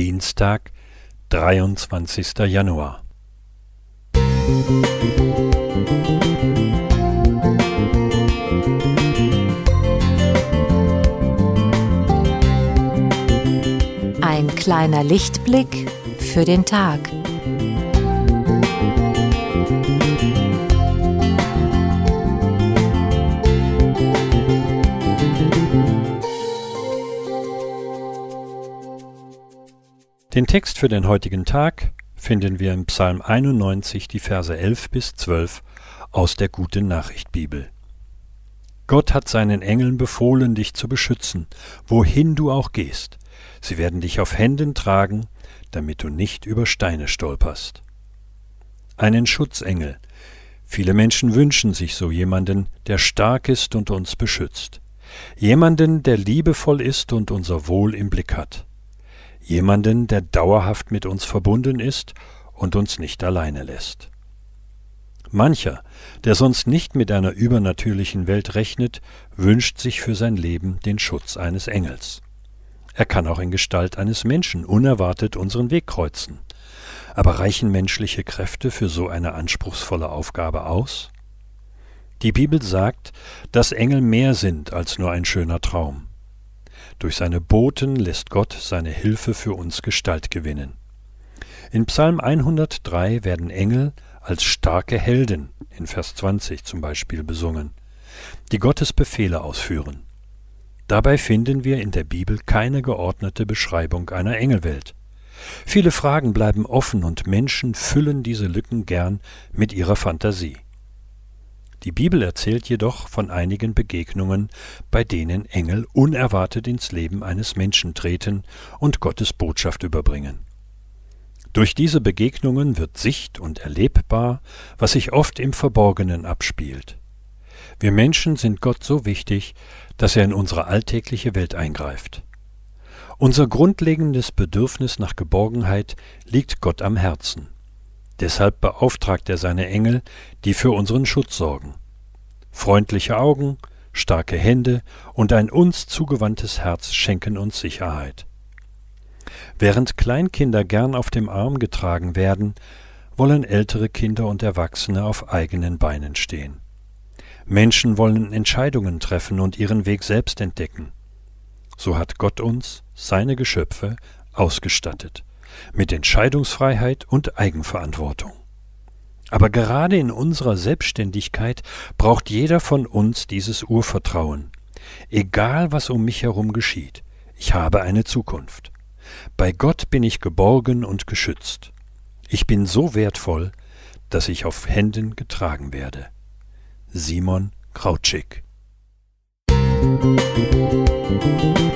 Dienstag, 23. Januar. Ein kleiner Lichtblick für den Tag. Den Text für den heutigen Tag finden wir im Psalm 91, die Verse 11 bis 12 aus der Gute Nachricht Bibel. Gott hat seinen Engeln befohlen, dich zu beschützen, wohin du auch gehst. Sie werden dich auf Händen tragen, damit du nicht über Steine stolperst. Einen Schutzengel. Viele Menschen wünschen sich so jemanden, der stark ist und uns beschützt. Jemanden, der liebevoll ist und unser Wohl im Blick hat jemanden, der dauerhaft mit uns verbunden ist und uns nicht alleine lässt. Mancher, der sonst nicht mit einer übernatürlichen Welt rechnet, wünscht sich für sein Leben den Schutz eines Engels. Er kann auch in Gestalt eines Menschen unerwartet unseren Weg kreuzen. Aber reichen menschliche Kräfte für so eine anspruchsvolle Aufgabe aus? Die Bibel sagt, dass Engel mehr sind als nur ein schöner Traum. Durch seine Boten lässt Gott seine Hilfe für uns Gestalt gewinnen. In Psalm 103 werden Engel als starke Helden, in Vers 20 zum Beispiel, besungen, die Gottes Befehle ausführen. Dabei finden wir in der Bibel keine geordnete Beschreibung einer Engelwelt. Viele Fragen bleiben offen und Menschen füllen diese Lücken gern mit ihrer Fantasie. Die Bibel erzählt jedoch von einigen Begegnungen, bei denen Engel unerwartet ins Leben eines Menschen treten und Gottes Botschaft überbringen. Durch diese Begegnungen wird sicht- und erlebbar, was sich oft im Verborgenen abspielt. Wir Menschen sind Gott so wichtig, dass er in unsere alltägliche Welt eingreift. Unser grundlegendes Bedürfnis nach Geborgenheit liegt Gott am Herzen. Deshalb beauftragt er seine Engel, die für unseren Schutz sorgen. Freundliche Augen, starke Hände und ein uns zugewandtes Herz schenken uns Sicherheit. Während Kleinkinder gern auf dem Arm getragen werden, wollen ältere Kinder und Erwachsene auf eigenen Beinen stehen. Menschen wollen Entscheidungen treffen und ihren Weg selbst entdecken. So hat Gott uns, seine Geschöpfe, ausgestattet mit Entscheidungsfreiheit und Eigenverantwortung. Aber gerade in unserer Selbstständigkeit braucht jeder von uns dieses Urvertrauen. Egal was um mich herum geschieht, ich habe eine Zukunft. Bei Gott bin ich geborgen und geschützt. Ich bin so wertvoll, dass ich auf Händen getragen werde. Simon Krautschik Musik